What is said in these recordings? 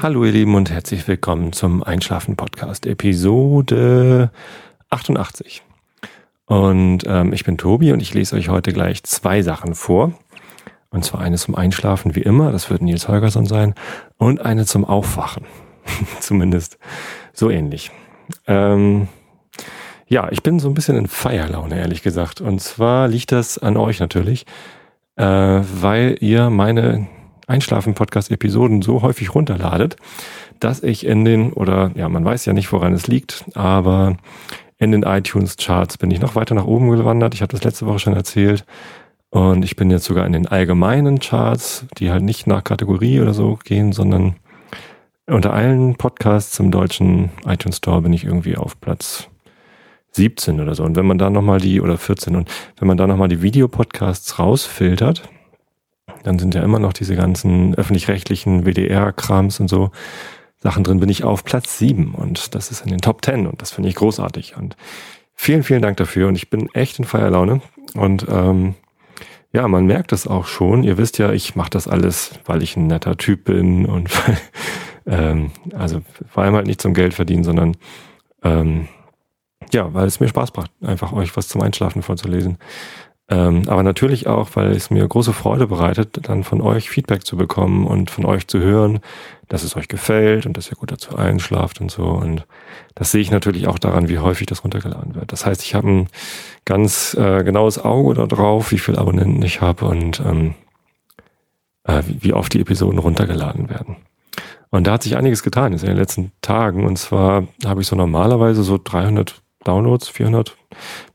Hallo ihr Lieben und herzlich willkommen zum Einschlafen Podcast Episode 88. Und ähm, ich bin Tobi und ich lese euch heute gleich zwei Sachen vor. Und zwar eine zum Einschlafen wie immer, das wird Nils Holgersson sein, und eine zum Aufwachen. Zumindest so ähnlich. Ähm, ja, ich bin so ein bisschen in Feierlaune, ehrlich gesagt. Und zwar liegt das an euch natürlich, äh, weil ihr meine Einschlafen-Podcast-Episoden so häufig runterladet, dass ich in den, oder ja, man weiß ja nicht, woran es liegt, aber in den iTunes-Charts bin ich noch weiter nach oben gewandert. Ich habe das letzte Woche schon erzählt. Und ich bin jetzt sogar in den allgemeinen Charts, die halt nicht nach Kategorie oder so gehen, sondern unter allen Podcasts im deutschen iTunes Store bin ich irgendwie auf Platz 17 oder so. Und wenn man da nochmal die, oder 14, und wenn man da nochmal die Videopodcasts rausfiltert, dann sind ja immer noch diese ganzen öffentlich-rechtlichen WDR-Krams und so Sachen drin, bin ich auf Platz 7 und das ist in den Top 10 und das finde ich großartig. Und vielen, vielen Dank dafür und ich bin echt in Feierlaune und ähm, ja, man merkt es auch schon. Ihr wisst ja, ich mache das alles, weil ich ein netter Typ bin und ähm, also vor allem halt nicht zum Geld verdienen, sondern ähm, ja, weil es mir Spaß macht, einfach euch was zum Einschlafen vorzulesen. Ähm, aber natürlich auch, weil es mir große Freude bereitet, dann von euch Feedback zu bekommen und von euch zu hören, dass es euch gefällt und dass ihr gut dazu einschlaft und so. Und das sehe ich natürlich auch daran, wie häufig das runtergeladen wird. Das heißt, ich habe ein ganz äh, genaues Auge darauf, wie viele Abonnenten ich habe und ähm, äh, wie oft die Episoden runtergeladen werden. Und da hat sich einiges getan in den letzten Tagen. Und zwar habe ich so normalerweise so 300 Downloads, 400.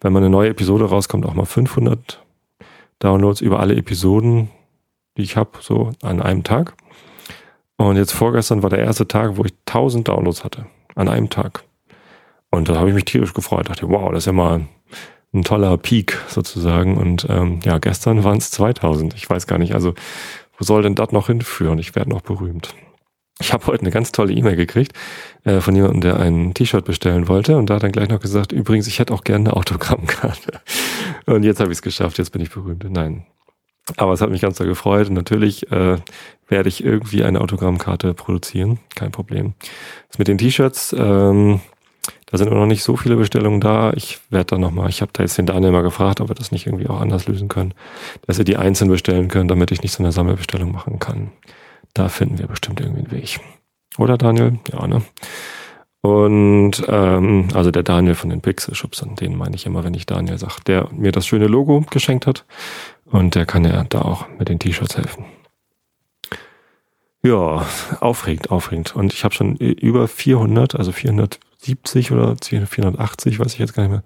Wenn man eine neue Episode rauskommt, auch mal 500 Downloads über alle Episoden, die ich habe, so an einem Tag. Und jetzt vorgestern war der erste Tag, wo ich 1000 Downloads hatte. An einem Tag. Und da habe ich mich tierisch gefreut. Dachte, wow, das ist ja mal ein toller Peak sozusagen. Und ähm, ja, gestern waren es 2000. Ich weiß gar nicht, also wo soll denn das noch hinführen? Ich werde noch berühmt. Ich habe heute eine ganz tolle E-Mail gekriegt äh, von jemandem, der ein T-Shirt bestellen wollte und da hat dann gleich noch gesagt, übrigens, ich hätte auch gerne eine Autogrammkarte. Und jetzt habe ich es geschafft, jetzt bin ich berühmt. Nein. Aber es hat mich ganz doll gefreut und natürlich äh, werde ich irgendwie eine Autogrammkarte produzieren, kein Problem. Das mit den T-Shirts, ähm, da sind noch nicht so viele Bestellungen da. Ich werde dann nochmal, ich habe da jetzt den Daniel mal gefragt, ob wir das nicht irgendwie auch anders lösen können, dass wir die einzeln bestellen können, damit ich nicht so eine Sammelbestellung machen kann. Da finden wir bestimmt irgendwie einen Weg. Oder Daniel? Ja, ne? Und ähm, also der Daniel von den Pixelschubsern, den meine ich immer, wenn ich Daniel sage, der mir das schöne Logo geschenkt hat. Und der kann ja da auch mit den T-Shirts helfen. Ja, aufregend, aufregend. Und ich habe schon über 400, also 470 oder 480, weiß ich jetzt gar nicht mehr,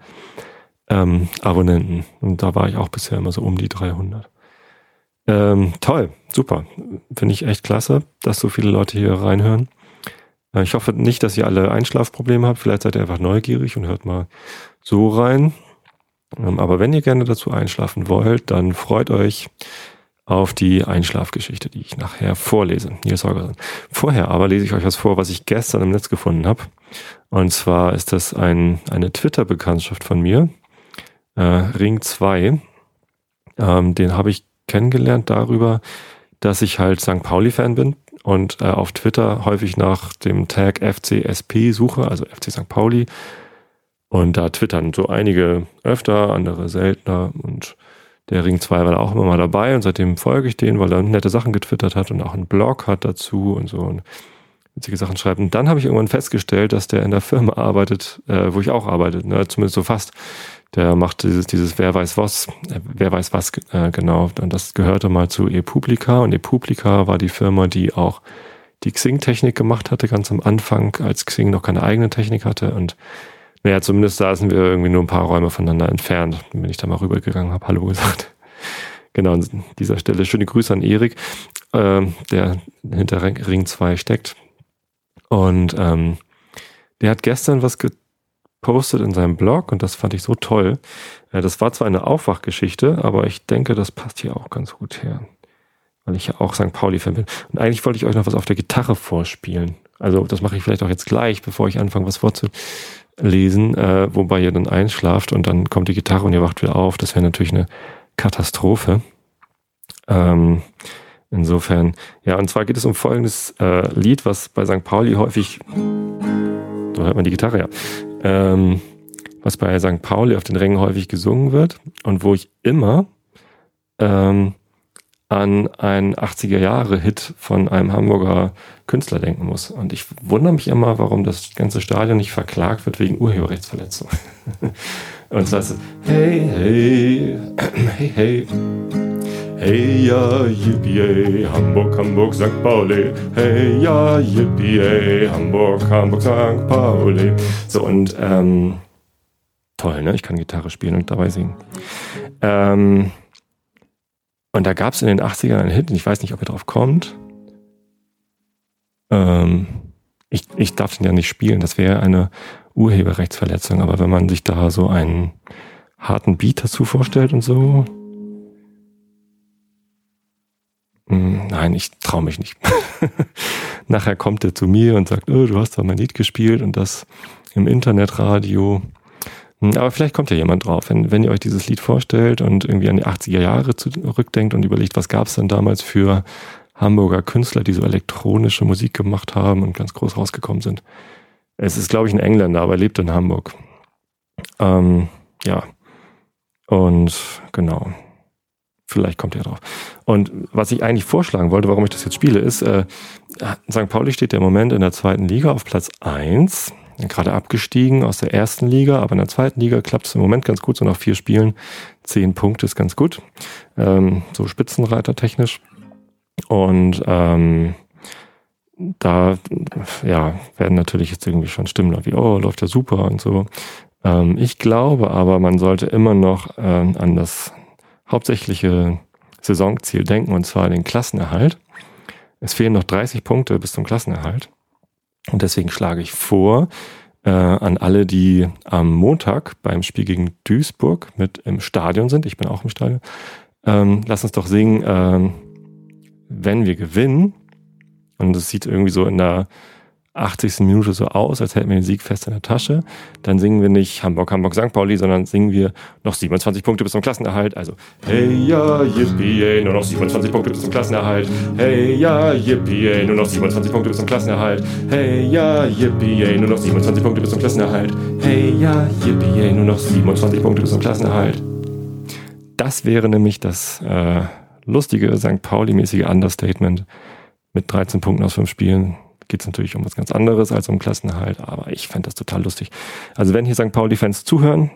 ähm, Abonnenten. Und da war ich auch bisher immer so um die 300. Ähm, toll, super. Finde ich echt klasse, dass so viele Leute hier reinhören. Äh, ich hoffe nicht, dass ihr alle Einschlafprobleme habt. Vielleicht seid ihr einfach neugierig und hört mal so rein. Ähm, aber wenn ihr gerne dazu einschlafen wollt, dann freut euch auf die Einschlafgeschichte, die ich nachher vorlese. Nils Holgersson. Vorher aber lese ich euch was vor, was ich gestern im Netz gefunden habe. Und zwar ist das ein, eine Twitter-Bekanntschaft von mir, äh, Ring 2. Ähm, den habe ich kennengelernt darüber, dass ich halt St. Pauli-Fan bin und äh, auf Twitter häufig nach dem Tag FCSP suche, also FC St. Pauli. Und da twittern so einige öfter, andere seltener. Und der Ring 2 war da auch immer mal dabei und seitdem folge ich den, weil er nette Sachen getwittert hat und auch einen Blog hat dazu und so und witzige Sachen schreibt. Und dann habe ich irgendwann festgestellt, dass der in der Firma arbeitet, äh, wo ich auch arbeite, ne? zumindest so fast. Der macht dieses, dieses Wer weiß was, äh, wer weiß was äh, genau. Und das gehörte mal zu ePublica und ePublica war die Firma, die auch die Xing-Technik gemacht hatte, ganz am Anfang, als Xing noch keine eigene Technik hatte. Und naja, zumindest saßen wir irgendwie nur ein paar Räume voneinander entfernt. Bin ich da mal rübergegangen, habe Hallo gesagt. Genau, an dieser Stelle schöne Grüße an Erik, äh, der hinter Ring 2 steckt. Und ähm, der hat gestern was gepostet in seinem Blog und das fand ich so toll. Äh, das war zwar eine Aufwachgeschichte, aber ich denke, das passt hier auch ganz gut her. Weil ich ja auch St. Pauli-Fan bin. Und eigentlich wollte ich euch noch was auf der Gitarre vorspielen. Also das mache ich vielleicht auch jetzt gleich, bevor ich anfange, was vorzulesen, äh, wobei ihr dann einschlaft und dann kommt die Gitarre und ihr wacht wieder auf. Das wäre natürlich eine Katastrophe. Ähm, Insofern, ja, und zwar geht es um folgendes äh, Lied, was bei St. Pauli häufig, so hört man die Gitarre ja, ähm, was bei St. Pauli auf den Rängen häufig gesungen wird und wo ich immer ähm, an einen 80er Jahre Hit von einem Hamburger Künstler denken muss. Und ich wundere mich immer, warum das ganze Stadion nicht verklagt wird wegen Urheberrechtsverletzung. und das heißt, hey, hey, hey, hey. Hey ja, yippie, Hamburg, Hamburg, St. Pauli. Hey ja, yippie, Hamburg, Hamburg, St. Pauli. So und ähm, toll, ne? Ich kann Gitarre spielen und dabei singen. Ähm, und da gab es in den 80ern einen Hit, und ich weiß nicht, ob ihr drauf kommt. Ähm, ich, ich darf den ja nicht spielen, das wäre eine Urheberrechtsverletzung, aber wenn man sich da so einen harten Beat dazu vorstellt und so. Nein, ich traue mich nicht. Nachher kommt er zu mir und sagt, oh, du hast doch mein Lied gespielt und das im Internetradio. Hm, aber vielleicht kommt ja jemand drauf, wenn, wenn ihr euch dieses Lied vorstellt und irgendwie an die 80er Jahre zurückdenkt und überlegt, was gab es denn damals für Hamburger Künstler, die so elektronische Musik gemacht haben und ganz groß rausgekommen sind. Es ist, glaube ich, ein Engländer, aber er lebt in Hamburg. Ähm, ja. Und genau. Vielleicht kommt er drauf. Und was ich eigentlich vorschlagen wollte, warum ich das jetzt spiele, ist, äh, St. Pauli steht im Moment in der zweiten Liga auf Platz eins gerade abgestiegen aus der ersten Liga, aber in der zweiten Liga klappt es im Moment ganz gut, so nach vier Spielen. Zehn Punkte ist ganz gut, ähm, so Spitzenreiter technisch. Und ähm, da ja, werden natürlich jetzt irgendwie schon Stimmen wie, oh, läuft ja super und so. Ähm, ich glaube aber, man sollte immer noch äh, an das hauptsächliche Saisonziel denken, und zwar den Klassenerhalt. Es fehlen noch 30 Punkte bis zum Klassenerhalt. Und deswegen schlage ich vor, äh, an alle, die am Montag beim Spiel gegen Duisburg mit im Stadion sind, ich bin auch im Stadion, ähm, lass uns doch singen, äh, wenn wir gewinnen. Und es sieht irgendwie so in der 80. Minute so aus, als hätten wir den Sieg fest in der Tasche. Dann singen wir nicht Hamburg, Hamburg, St. Pauli, sondern singen wir noch 27 Punkte bis zum Klassenerhalt. Also, hey ja, yippie, ey, nur noch 27 Punkte bis zum Klassenerhalt. Hey ja, yippie, ey, nur noch 27 Punkte bis zum Klassenerhalt. Hey ja, yippie, ey, nur noch 27 Punkte bis zum Klassenerhalt. Hey ja, yippie, ey, nur noch 27 Punkte bis zum Klassenerhalt. Das wäre nämlich das äh, lustige St. Pauli-mäßige Understatement mit 13 Punkten aus 5 Spielen geht es natürlich um was ganz anderes als um Klassenerhalt, aber ich fände das total lustig. Also wenn hier St. Pauli-Fans zuhören,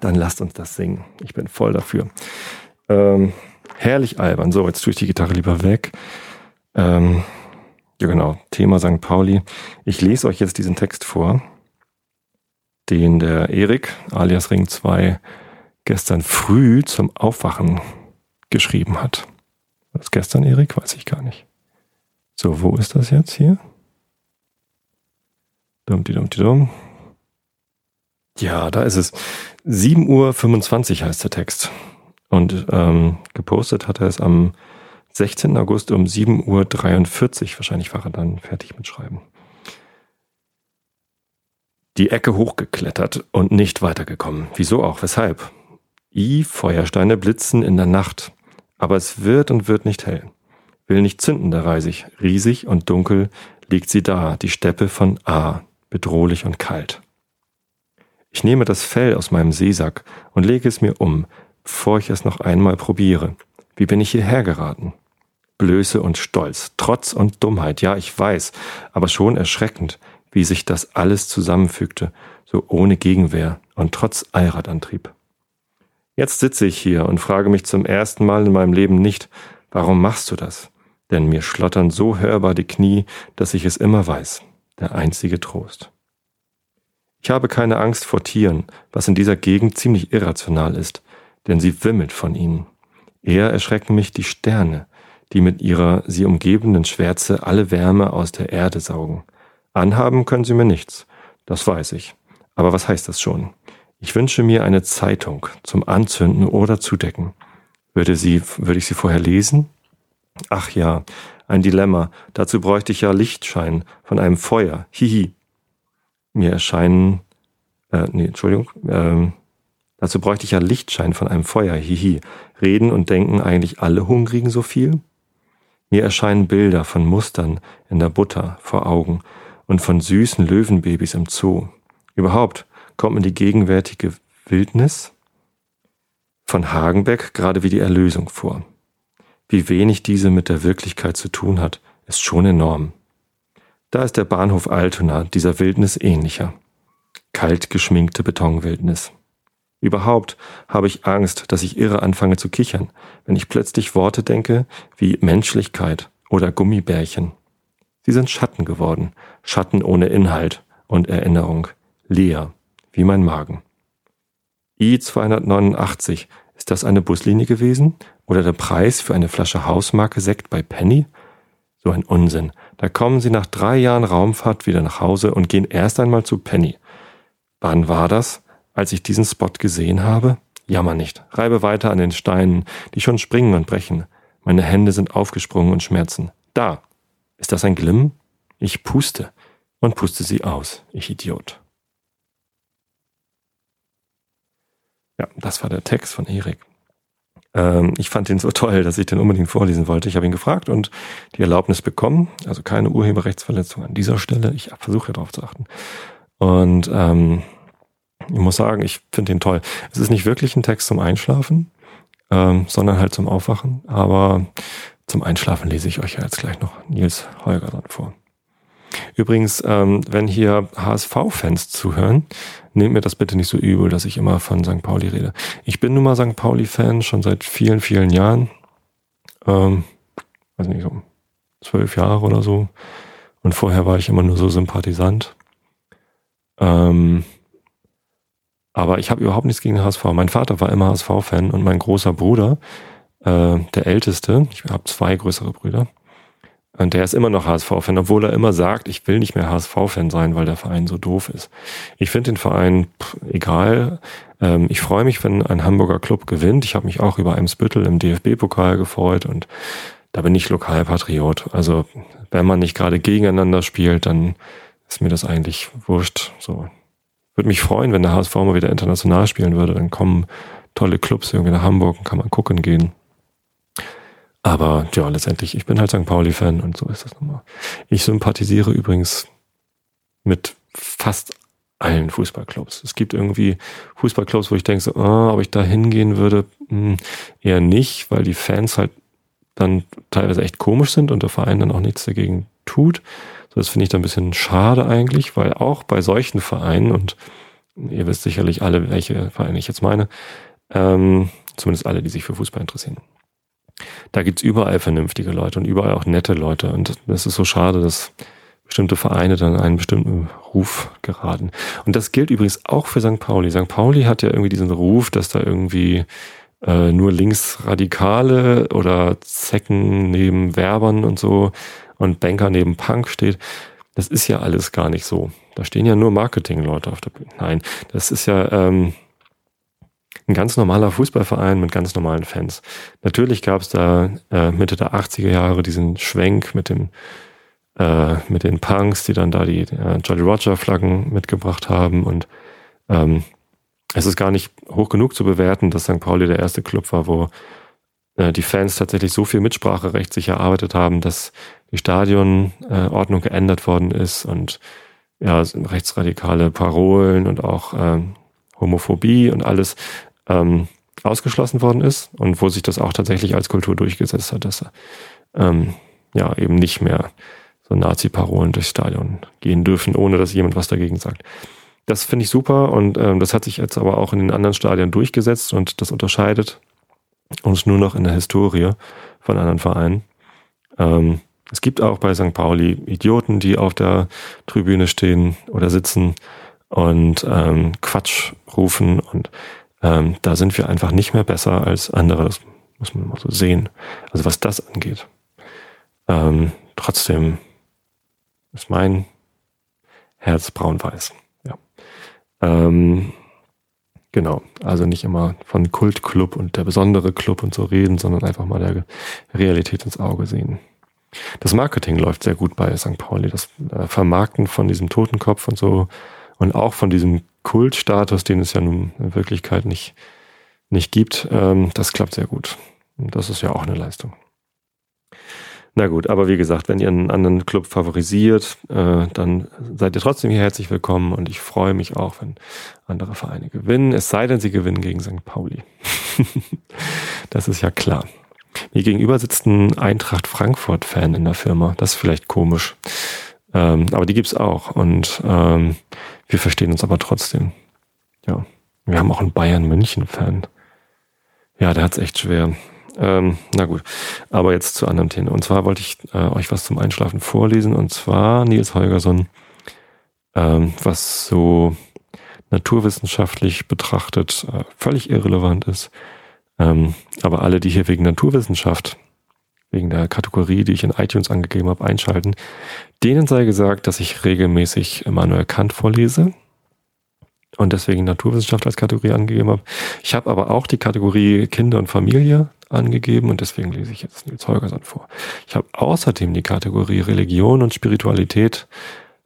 dann lasst uns das singen. Ich bin voll dafür. Ähm, herrlich albern. So, jetzt tue ich die Gitarre lieber weg. Ähm, ja, genau. Thema St. Pauli. Ich lese euch jetzt diesen Text vor, den der Erik, alias Ring 2, gestern früh zum Aufwachen geschrieben hat. Was gestern, Erik? Weiß ich gar nicht. So, wo ist das jetzt hier? Dumpty Dumpty Dum. Ja, da ist es. 7.25 Uhr heißt der Text. Und ähm, gepostet hat er es am 16. August um 7.43 Uhr. Wahrscheinlich war er dann fertig mit Schreiben. Die Ecke hochgeklettert und nicht weitergekommen. Wieso auch? Weshalb? I, Feuersteine blitzen in der Nacht. Aber es wird und wird nicht hell. Will nicht zünden, da reise ich. Riesig und dunkel liegt sie da, die Steppe von A bedrohlich und kalt. Ich nehme das Fell aus meinem Seesack und lege es mir um, bevor ich es noch einmal probiere. Wie bin ich hierher geraten? Blöße und Stolz, Trotz und Dummheit, ja, ich weiß, aber schon erschreckend, wie sich das alles zusammenfügte, so ohne Gegenwehr und trotz Allradantrieb. Jetzt sitze ich hier und frage mich zum ersten Mal in meinem Leben nicht, warum machst du das? Denn mir schlottern so hörbar die Knie, dass ich es immer weiß der einzige Trost. Ich habe keine Angst vor Tieren, was in dieser Gegend ziemlich irrational ist, denn sie wimmelt von ihnen. Eher erschrecken mich die Sterne, die mit ihrer sie umgebenden Schwärze alle Wärme aus der Erde saugen. Anhaben können sie mir nichts, das weiß ich. Aber was heißt das schon? Ich wünsche mir eine Zeitung zum Anzünden oder Zudecken. Würde sie, würde ich sie vorher lesen? Ach ja, ein Dilemma. Dazu bräuchte ich ja Lichtschein von einem Feuer. Hihi. Mir erscheinen, äh, nee, Entschuldigung, ähm, dazu bräuchte ich ja Lichtschein von einem Feuer. Hihi. Reden und denken eigentlich alle Hungrigen so viel? Mir erscheinen Bilder von Mustern in der Butter vor Augen und von süßen Löwenbabys im Zoo. Überhaupt kommt mir die gegenwärtige Wildnis von Hagenbeck gerade wie die Erlösung vor. Wie wenig diese mit der Wirklichkeit zu tun hat, ist schon enorm. Da ist der Bahnhof Altona dieser Wildnis ähnlicher. Kalt geschminkte Betonwildnis. Überhaupt habe ich Angst, dass ich irre anfange zu kichern, wenn ich plötzlich Worte denke wie Menschlichkeit oder Gummibärchen. Sie sind Schatten geworden, Schatten ohne Inhalt und Erinnerung, leer, wie mein Magen. I289, ist das eine Buslinie gewesen? Oder der Preis für eine Flasche Hausmarke Sekt bei Penny? So ein Unsinn. Da kommen sie nach drei Jahren Raumfahrt wieder nach Hause und gehen erst einmal zu Penny. Wann war das? Als ich diesen Spot gesehen habe? Jammer nicht. Reibe weiter an den Steinen, die schon springen und brechen. Meine Hände sind aufgesprungen und schmerzen. Da. Ist das ein Glimm? Ich puste und puste sie aus, ich Idiot. Ja, das war der Text von Erik. Ähm, ich fand ihn so toll, dass ich den unbedingt vorlesen wollte. Ich habe ihn gefragt und die Erlaubnis bekommen. Also keine Urheberrechtsverletzung an dieser Stelle. Ich versuche darauf zu achten. Und ähm, ich muss sagen, ich finde ihn toll. Es ist nicht wirklich ein Text zum Einschlafen, ähm, sondern halt zum Aufwachen. Aber zum Einschlafen lese ich euch ja jetzt gleich noch Nils Holger dann vor. Übrigens, ähm, wenn hier HSV-Fans zuhören, nehmt mir das bitte nicht so übel, dass ich immer von St. Pauli rede. Ich bin nun mal St. Pauli-Fan schon seit vielen, vielen Jahren. Ähm, weiß nicht, so zwölf Jahre oder so. Und vorher war ich immer nur so Sympathisant. Ähm, aber ich habe überhaupt nichts gegen HSV. Mein Vater war immer HSV-Fan und mein großer Bruder, äh, der älteste, ich habe zwei größere Brüder, und der ist immer noch HSV-Fan, obwohl er immer sagt, ich will nicht mehr HSV-Fan sein, weil der Verein so doof ist. Ich finde den Verein pff, egal. Ähm, ich freue mich, wenn ein Hamburger Club gewinnt. Ich habe mich auch über Eimsbüttel im DFB-Pokal gefreut und da bin ich Lokalpatriot. Also wenn man nicht gerade gegeneinander spielt, dann ist mir das eigentlich wurscht. So würde mich freuen, wenn der HSV mal wieder international spielen würde. Dann kommen tolle Clubs irgendwie nach Hamburg und kann man gucken gehen. Aber ja, letztendlich, ich bin halt St. Pauli-Fan und so ist das nochmal. Ich sympathisiere übrigens mit fast allen Fußballclubs. Es gibt irgendwie Fußballclubs, wo ich denke, so, oh, ob ich da hingehen würde, hm, eher nicht, weil die Fans halt dann teilweise echt komisch sind und der Verein dann auch nichts dagegen tut. Das finde ich dann ein bisschen schade eigentlich, weil auch bei solchen Vereinen, und ihr wisst sicherlich alle, welche Vereine ich jetzt meine, ähm, zumindest alle, die sich für Fußball interessieren, da gibt's überall vernünftige Leute und überall auch nette Leute. Und das ist so schade, dass bestimmte Vereine dann einen bestimmten Ruf geraten. Und das gilt übrigens auch für St. Pauli. St. Pauli hat ja irgendwie diesen Ruf, dass da irgendwie äh, nur Linksradikale oder Zecken neben Werbern und so und Banker neben Punk steht. Das ist ja alles gar nicht so. Da stehen ja nur Marketingleute auf der Bühne. Nein, das ist ja ähm, ein ganz normaler Fußballverein mit ganz normalen Fans. Natürlich gab es da äh, Mitte der 80er Jahre diesen Schwenk mit dem äh, mit den Punks, die dann da die äh, Jolly Roger Flaggen mitgebracht haben und ähm, es ist gar nicht hoch genug zu bewerten, dass St. Pauli der erste Club war, wo äh, die Fans tatsächlich so viel Mitspracherecht sich erarbeitet haben, dass die Stadionordnung geändert worden ist und ja, rechtsradikale Parolen und auch äh, Homophobie und alles ähm, ausgeschlossen worden ist und wo sich das auch tatsächlich als Kultur durchgesetzt hat, dass ähm, ja eben nicht mehr so Nazi-Parolen durchs Stadion gehen dürfen, ohne dass jemand was dagegen sagt. Das finde ich super und ähm, das hat sich jetzt aber auch in den anderen Stadien durchgesetzt und das unterscheidet uns nur noch in der Historie von anderen Vereinen. Ähm, es gibt auch bei St. Pauli Idioten, die auf der Tribüne stehen oder sitzen und ähm, Quatsch rufen und ähm, da sind wir einfach nicht mehr besser als andere. Das muss man mal so sehen. Also was das angeht. Ähm, trotzdem ist mein Herz braun-weiß. Ja. Ähm, genau. Also nicht immer von Kultclub und der besondere Club und so reden, sondern einfach mal der Realität ins Auge sehen. Das Marketing läuft sehr gut bei St. Pauli. Das äh, Vermarkten von diesem Totenkopf und so und auch von diesem Kultstatus, den es ja nun in Wirklichkeit nicht, nicht gibt, ähm, das klappt sehr gut. Und das ist ja auch eine Leistung. Na gut, aber wie gesagt, wenn ihr einen anderen Club favorisiert, äh, dann seid ihr trotzdem hier herzlich willkommen und ich freue mich auch, wenn andere Vereine gewinnen, es sei denn, sie gewinnen gegen St. Pauli. das ist ja klar. Mir gegenüber sitzt ein Eintracht Frankfurt-Fan in der Firma. Das ist vielleicht komisch. Ähm, aber die gibt's auch und ähm, wir verstehen uns aber trotzdem. Ja. Wir haben auch einen Bayern München-Fan. Ja, der hat's echt schwer. Ähm, na gut, aber jetzt zu anderen Themen. Und zwar wollte ich äh, euch was zum Einschlafen vorlesen. Und zwar Nils Holgersson, ähm, was so naturwissenschaftlich betrachtet äh, völlig irrelevant ist. Ähm, aber alle, die hier wegen Naturwissenschaft, wegen der Kategorie, die ich in iTunes angegeben habe, einschalten, denen sei gesagt, dass ich regelmäßig Immanuel Kant vorlese und deswegen Naturwissenschaft als Kategorie angegeben habe. Ich habe aber auch die Kategorie Kinder und Familie angegeben und deswegen lese ich jetzt Nils Holgersson vor. Ich habe außerdem die Kategorie Religion und Spiritualität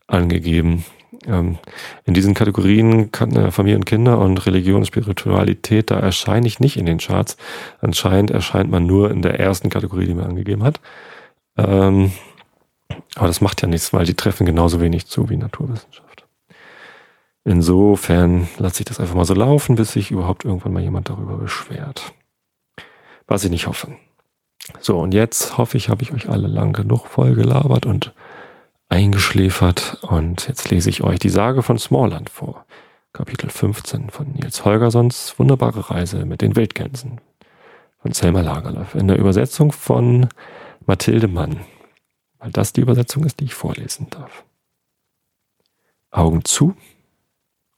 angegeben. Ähm, in diesen Kategorien äh, Familie und Kinder und Religion und Spiritualität, da erscheine ich nicht in den Charts. Anscheinend erscheint man nur in der ersten Kategorie, die man angegeben hat. Ähm, aber das macht ja nichts, weil die treffen genauso wenig zu wie Naturwissenschaft. Insofern lasse ich das einfach mal so laufen, bis sich überhaupt irgendwann mal jemand darüber beschwert. Was ich nicht hoffe. So, und jetzt hoffe ich, habe ich euch alle lang genug voll gelabert und eingeschläfert. Und jetzt lese ich euch die Sage von Smallland vor. Kapitel 15 von Nils Holgerssons Wunderbare Reise mit den Wildgänsen von Selma Lagerlöf in der Übersetzung von Mathilde Mann, weil das die Übersetzung ist, die ich vorlesen darf. Augen zu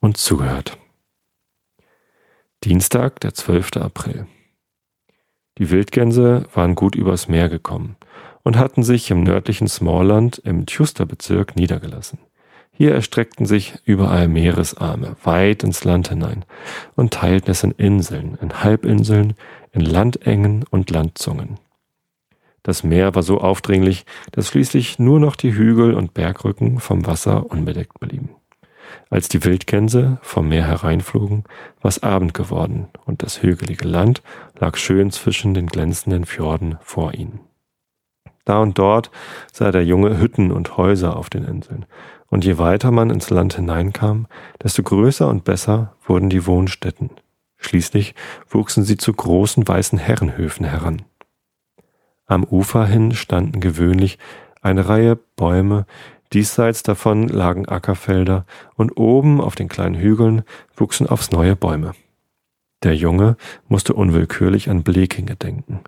und zugehört. Dienstag, der 12. April. Die Wildgänse waren gut übers Meer gekommen und hatten sich im nördlichen Smallland im Tjuster-Bezirk niedergelassen. Hier erstreckten sich überall Meeresarme weit ins Land hinein und teilten es in Inseln, in Halbinseln, in Landengen und Landzungen. Das Meer war so aufdringlich, dass schließlich nur noch die Hügel und Bergrücken vom Wasser unbedeckt blieben. Als die Wildgänse vom Meer hereinflogen, war es Abend geworden und das hügelige Land lag schön zwischen den glänzenden Fjorden vor ihnen. Da und dort sah der Junge Hütten und Häuser auf den Inseln. Und je weiter man ins Land hineinkam, desto größer und besser wurden die Wohnstätten. Schließlich wuchsen sie zu großen weißen Herrenhöfen heran. Am Ufer hin standen gewöhnlich eine Reihe Bäume, diesseits davon lagen Ackerfelder, und oben auf den kleinen Hügeln wuchsen aufs neue Bäume. Der Junge musste unwillkürlich an Blekinge denken.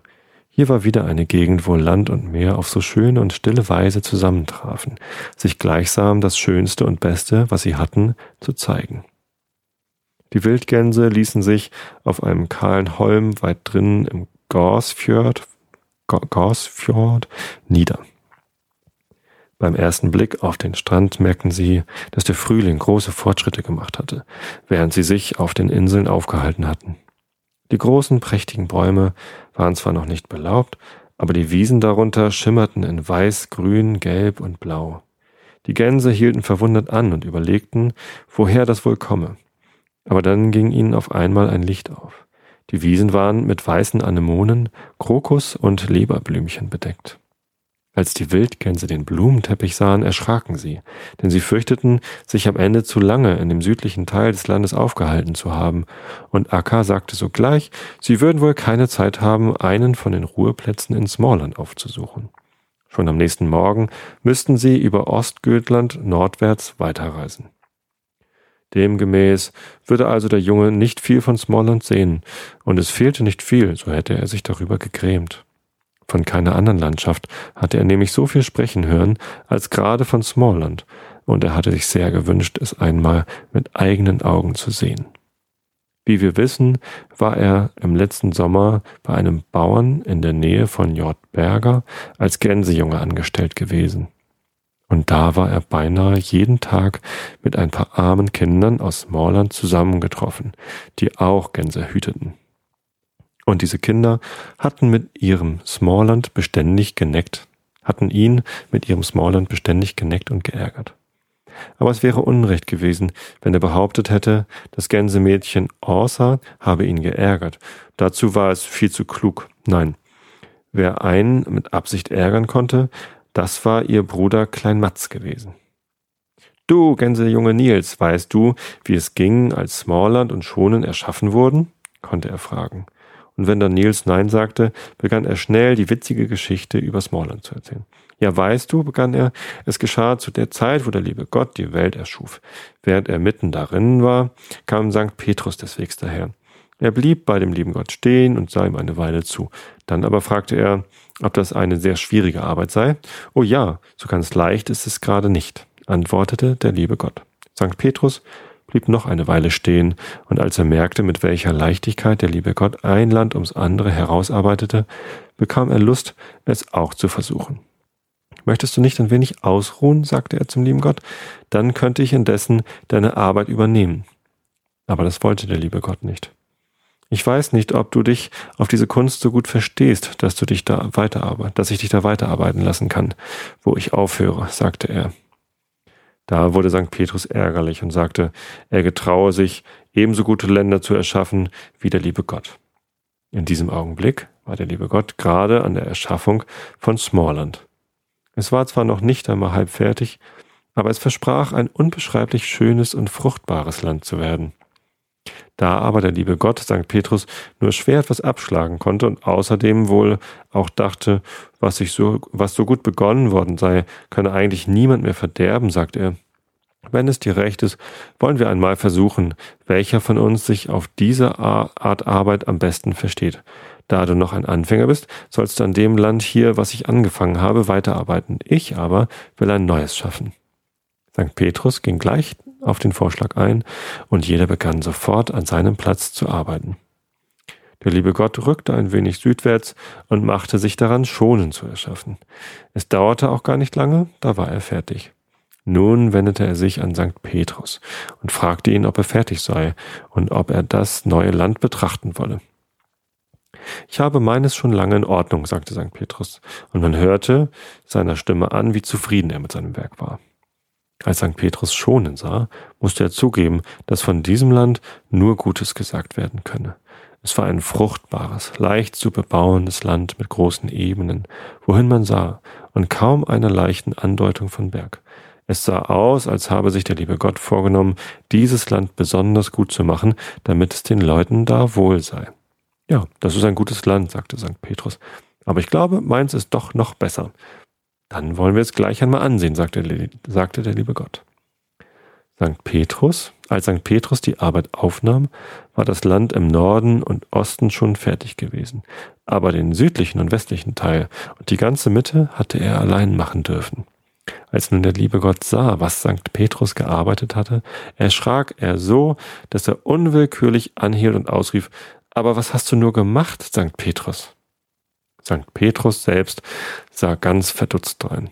Hier war wieder eine Gegend, wo Land und Meer auf so schöne und stille Weise zusammentrafen, sich gleichsam das Schönste und Beste, was sie hatten, zu zeigen. Die Wildgänse ließen sich auf einem kahlen Holm weit drinnen im Gorsfjord, Gorsfjord nieder. Beim ersten Blick auf den Strand merkten sie, dass der Frühling große Fortschritte gemacht hatte, während sie sich auf den Inseln aufgehalten hatten. Die großen, prächtigen Bäume waren zwar noch nicht belaubt, aber die Wiesen darunter schimmerten in Weiß, Grün, Gelb und Blau. Die Gänse hielten verwundert an und überlegten, woher das wohl komme. Aber dann ging ihnen auf einmal ein Licht auf. Die Wiesen waren mit weißen Anemonen, Krokus und Leberblümchen bedeckt. Als die Wildgänse den Blumenteppich sahen, erschraken sie, denn sie fürchteten, sich am Ende zu lange in dem südlichen Teil des Landes aufgehalten zu haben, und Akka sagte sogleich, sie würden wohl keine Zeit haben, einen von den Ruheplätzen in Smallland aufzusuchen. Schon am nächsten Morgen müssten sie über Ostgötland nordwärts weiterreisen. Demgemäß würde also der Junge nicht viel von Smallland sehen, und es fehlte nicht viel, so hätte er sich darüber gegrämt. Von keiner anderen Landschaft hatte er nämlich so viel sprechen hören als gerade von Smallland, und er hatte sich sehr gewünscht, es einmal mit eigenen Augen zu sehen. Wie wir wissen, war er im letzten Sommer bei einem Bauern in der Nähe von Jordberger als Gänsejunge angestellt gewesen. Und da war er beinahe jeden Tag mit ein paar armen Kindern aus Smallland zusammengetroffen, die auch Gänse hüteten. Und diese Kinder hatten mit ihrem Smallland beständig geneckt, hatten ihn mit ihrem Smallland beständig geneckt und geärgert. Aber es wäre Unrecht gewesen, wenn er behauptet hätte, das Gänsemädchen Orsa habe ihn geärgert. Dazu war es viel zu klug. Nein, Wer einen mit Absicht ärgern konnte, das war ihr Bruder Klein Matz gewesen. Du, Gänsejunge Nils, weißt du, wie es ging, als Smallland und Schonen erschaffen wurden? konnte er fragen. Und wenn dann Nils Nein sagte, begann er schnell die witzige Geschichte über Smallland zu erzählen. Ja, weißt du, begann er, es geschah zu der Zeit, wo der liebe Gott die Welt erschuf. Während er mitten darin war, kam St. Petrus des Wegs daher. Er blieb bei dem lieben Gott stehen und sah ihm eine Weile zu. Dann aber fragte er, ob das eine sehr schwierige Arbeit sei. Oh ja, so ganz leicht ist es gerade nicht, antwortete der liebe Gott. St. Petrus blieb noch eine Weile stehen, und als er merkte, mit welcher Leichtigkeit der liebe Gott ein Land ums andere herausarbeitete, bekam er Lust, es auch zu versuchen. Möchtest du nicht ein wenig ausruhen? sagte er zum lieben Gott, dann könnte ich indessen deine Arbeit übernehmen. Aber das wollte der liebe Gott nicht. Ich weiß nicht, ob du dich auf diese Kunst so gut verstehst, dass du dich da weiterarbeiten, dass ich dich da weiterarbeiten lassen kann, wo ich aufhöre, sagte er. Da wurde St. Petrus ärgerlich und sagte, er getraue sich, ebenso gute Länder zu erschaffen wie der liebe Gott. In diesem Augenblick war der liebe Gott gerade an der Erschaffung von Smallland. Es war zwar noch nicht einmal halb fertig, aber es versprach ein unbeschreiblich schönes und fruchtbares Land zu werden. Da aber der liebe Gott St. Petrus nur schwer etwas abschlagen konnte und außerdem wohl auch dachte, was, so, was so gut begonnen worden sei, könne eigentlich niemand mehr verderben, sagt er. Wenn es dir recht ist, wollen wir einmal versuchen, welcher von uns sich auf diese Art Arbeit am besten versteht. Da du noch ein Anfänger bist, sollst du an dem Land hier, was ich angefangen habe, weiterarbeiten. Ich aber will ein neues schaffen. St. Petrus ging gleich auf den Vorschlag ein und jeder begann sofort an seinem Platz zu arbeiten. Der liebe Gott rückte ein wenig südwärts und machte sich daran, Schonen zu erschaffen. Es dauerte auch gar nicht lange, da war er fertig. Nun wendete er sich an St. Petrus und fragte ihn, ob er fertig sei und ob er das neue Land betrachten wolle. Ich habe meines schon lange in Ordnung, sagte St. Petrus, und man hörte seiner Stimme an, wie zufrieden er mit seinem Werk war. Als St. Petrus schonen sah, musste er zugeben, dass von diesem Land nur Gutes gesagt werden könne. Es war ein fruchtbares, leicht zu bebauendes Land mit großen Ebenen, wohin man sah, und kaum einer leichten Andeutung von Berg. Es sah aus, als habe sich der liebe Gott vorgenommen, dieses Land besonders gut zu machen, damit es den Leuten da wohl sei. Ja, das ist ein gutes Land, sagte St. Petrus. Aber ich glaube, meins ist doch noch besser. Dann wollen wir es gleich einmal ansehen, sagte, sagte der liebe Gott. St. Petrus, als St. Petrus die Arbeit aufnahm, war das Land im Norden und Osten schon fertig gewesen. Aber den südlichen und westlichen Teil und die ganze Mitte hatte er allein machen dürfen. Als nun der liebe Gott sah, was St. Petrus gearbeitet hatte, erschrak er so, dass er unwillkürlich anhielt und ausrief, aber was hast du nur gemacht, St. Petrus? St. Petrus selbst sah ganz verdutzt drein.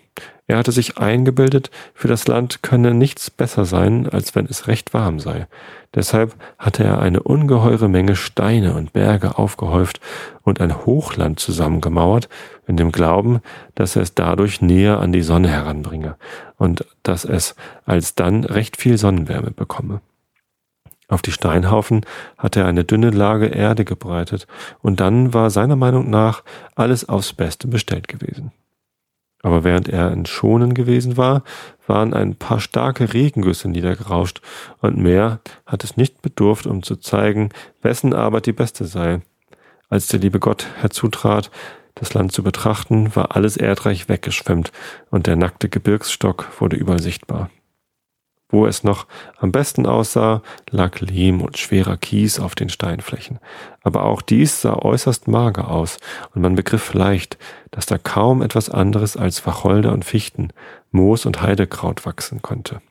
Er hatte sich eingebildet, für das Land könne nichts besser sein, als wenn es recht warm sei. Deshalb hatte er eine ungeheure Menge Steine und Berge aufgehäuft und ein Hochland zusammengemauert, in dem Glauben, dass er es dadurch näher an die Sonne heranbringe und dass es alsdann recht viel Sonnenwärme bekomme. Auf die Steinhaufen hatte er eine dünne Lage Erde gebreitet, und dann war seiner Meinung nach alles aufs Beste bestellt gewesen. Aber während er in Schonen gewesen war, waren ein paar starke Regengüsse niedergerauscht, und mehr hat es nicht bedurft, um zu zeigen, wessen Arbeit die beste sei. Als der liebe Gott herzutrat, das Land zu betrachten, war alles Erdreich weggeschwemmt, und der nackte Gebirgsstock wurde überall sichtbar. Wo es noch am besten aussah, lag Lehm und schwerer Kies auf den Steinflächen. Aber auch dies sah äußerst mager aus, und man begriff leicht, dass da kaum etwas anderes als Wacholder und Fichten, Moos und Heidekraut wachsen konnte.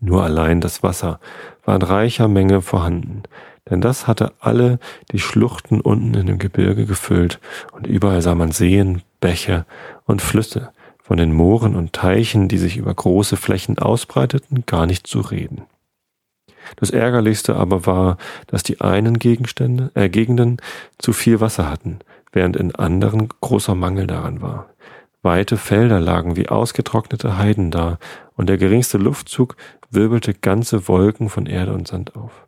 Nur allein das Wasser war in reicher Menge vorhanden, denn das hatte alle die Schluchten unten in dem Gebirge gefüllt, und überall sah man Seen, Bäche und Flüsse, von den Mooren und Teichen, die sich über große Flächen ausbreiteten, gar nicht zu reden. Das Ärgerlichste aber war, dass die einen Gegenstände, äh, Gegenden zu viel Wasser hatten, während in anderen großer Mangel daran war. Weite Felder lagen wie ausgetrocknete Heiden da, und der geringste Luftzug wirbelte ganze Wolken von Erde und Sand auf.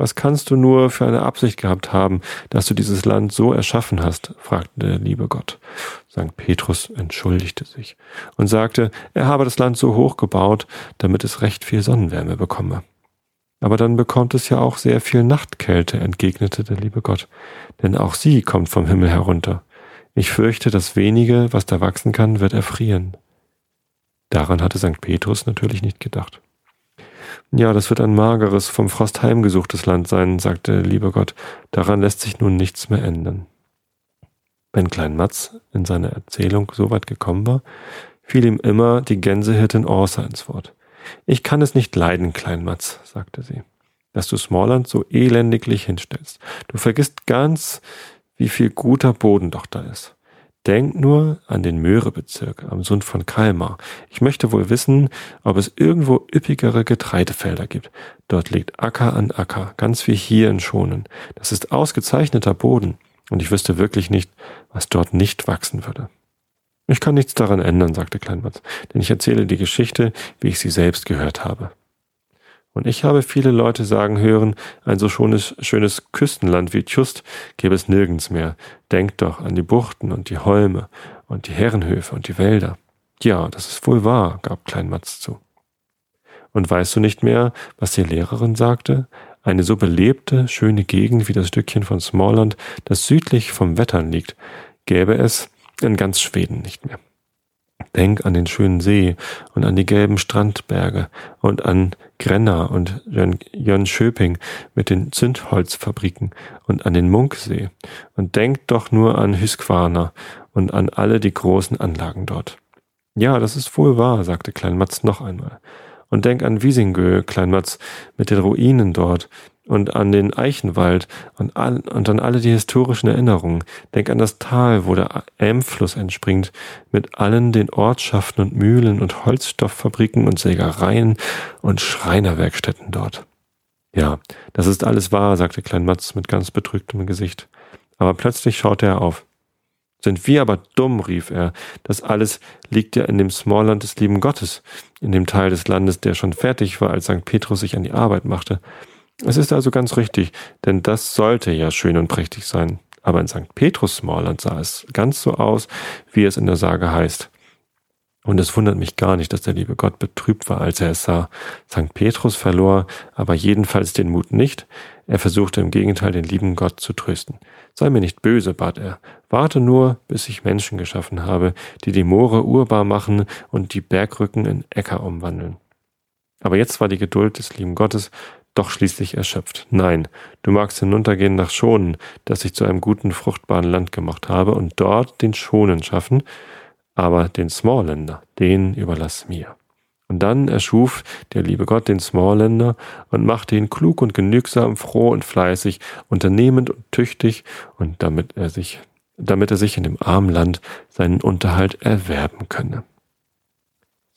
Was kannst du nur für eine Absicht gehabt haben, dass du dieses Land so erschaffen hast? fragte der liebe Gott. Sankt Petrus entschuldigte sich und sagte, er habe das Land so hoch gebaut, damit es recht viel Sonnenwärme bekomme. Aber dann bekommt es ja auch sehr viel Nachtkälte, entgegnete der liebe Gott, denn auch sie kommt vom Himmel herunter. Ich fürchte, das wenige, was da wachsen kann, wird erfrieren. Daran hatte Sankt Petrus natürlich nicht gedacht. Ja, das wird ein mageres, vom Frost heimgesuchtes Land sein, sagte der liebe Gott. Daran lässt sich nun nichts mehr ändern. Wenn Klein Matz in seiner Erzählung so weit gekommen war, fiel ihm immer die Gänsehirtin Orsa ins Wort. Ich kann es nicht leiden, Klein Matz, sagte sie, dass du Smallland so elendiglich hinstellst. Du vergisst ganz, wie viel guter Boden doch da ist. Denk nur an den Möhrebezirk am Sund von Kalmar. Ich möchte wohl wissen, ob es irgendwo üppigere Getreidefelder gibt. Dort liegt Acker an Acker, ganz wie hier in Schonen. Das ist ausgezeichneter Boden. Und ich wüsste wirklich nicht, was dort nicht wachsen würde. Ich kann nichts daran ändern, sagte Kleinmatz, denn ich erzähle die Geschichte, wie ich sie selbst gehört habe. Und ich habe viele Leute sagen hören, ein so schönes, schönes Küstenland wie Tjust gäbe es nirgends mehr. Denkt doch an die Buchten und die Holme und die Herrenhöfe und die Wälder. Ja, das ist wohl wahr, gab Klein Matz zu. Und weißt du nicht mehr, was die Lehrerin sagte? Eine so belebte, schöne Gegend wie das Stückchen von Smallland, das südlich vom Wettern liegt, gäbe es in ganz Schweden nicht mehr. Denk an den schönen See und an die gelben Strandberge und an Grenna und Jönköping mit den Zündholzfabriken und an den Munksee und denk doch nur an Hüskvarna und an alle die großen Anlagen dort. Ja, das ist wohl wahr, sagte Klein Matz noch einmal. Und denk an Wiesingö, Klein Matz, mit den Ruinen dort, und an den Eichenwald und, all, und an alle die historischen Erinnerungen. Denk an das Tal, wo der Elmfluss entspringt, mit allen den Ortschaften und Mühlen und Holzstofffabriken und Sägereien und Schreinerwerkstätten dort. Ja, das ist alles wahr, sagte Klein Matz mit ganz betrübtem Gesicht. Aber plötzlich schaute er auf. Sind wir aber dumm, rief er. Das alles liegt ja in dem Smallland des lieben Gottes, in dem Teil des Landes, der schon fertig war, als St. Petrus sich an die Arbeit machte. Es ist also ganz richtig, denn das sollte ja schön und prächtig sein. Aber in St. Petrus Smallland sah es ganz so aus, wie es in der Sage heißt. Und es wundert mich gar nicht, dass der liebe Gott betrübt war, als er es sah. St. Petrus verlor aber jedenfalls den Mut nicht. Er versuchte im Gegenteil, den lieben Gott zu trösten. Sei mir nicht böse, bat er. Warte nur, bis ich Menschen geschaffen habe, die die Moore urbar machen und die Bergrücken in Äcker umwandeln. Aber jetzt war die Geduld des lieben Gottes doch schließlich erschöpft. Nein, du magst hinuntergehen nach Schonen, das ich zu einem guten, fruchtbaren Land gemacht habe, und dort den Schonen schaffen, aber den Smallländer, den überlass mir. Und dann erschuf der liebe Gott den Smallländer und machte ihn klug und genügsam, froh und fleißig, unternehmend und tüchtig, und damit er sich, damit er sich in dem armen Land seinen Unterhalt erwerben könne.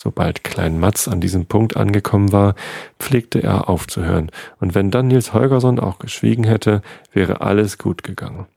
Sobald Klein Matz an diesem Punkt angekommen war, pflegte er aufzuhören, und wenn dann Nils Holgersson auch geschwiegen hätte, wäre alles gut gegangen.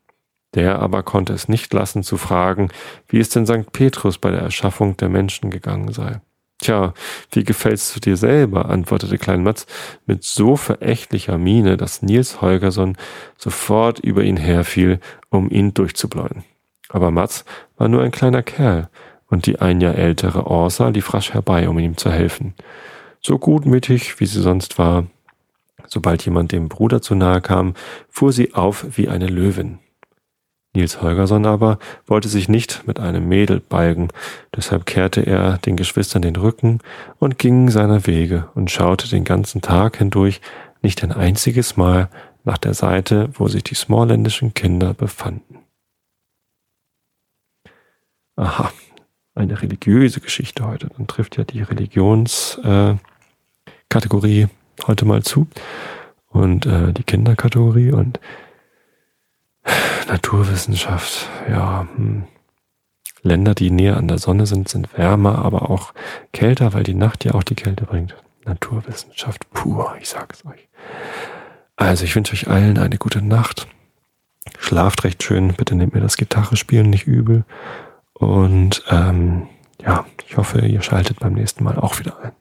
Der aber konnte es nicht lassen zu fragen, wie es denn St. Petrus bei der Erschaffung der Menschen gegangen sei. Tja, wie gefällst du dir selber? antwortete Klein Matz mit so verächtlicher Miene, dass Nils Holgersson sofort über ihn herfiel, um ihn durchzubläuen. Aber Matz war nur ein kleiner Kerl, und die ein Jahr ältere Orsa lief rasch herbei, um ihm zu helfen. So gutmütig, wie sie sonst war, sobald jemand dem Bruder zu nahe kam, fuhr sie auf wie eine Löwin. Nils Holgersson aber wollte sich nicht mit einem Mädel balgen, deshalb kehrte er den Geschwistern den Rücken und ging seiner Wege und schaute den ganzen Tag hindurch nicht ein einziges Mal nach der Seite, wo sich die smallländischen Kinder befanden. Aha, eine religiöse Geschichte heute. Dann trifft ja die Religionskategorie äh, heute mal zu und äh, die Kinderkategorie und Naturwissenschaft, ja. Hm. Länder, die näher an der Sonne sind, sind wärmer, aber auch kälter, weil die Nacht ja auch die Kälte bringt. Naturwissenschaft pur, ich sag's euch. Also ich wünsche euch allen eine gute Nacht. Schlaft recht schön, bitte nehmt mir das Gitarrespielen nicht übel. Und ähm, ja, ich hoffe, ihr schaltet beim nächsten Mal auch wieder ein.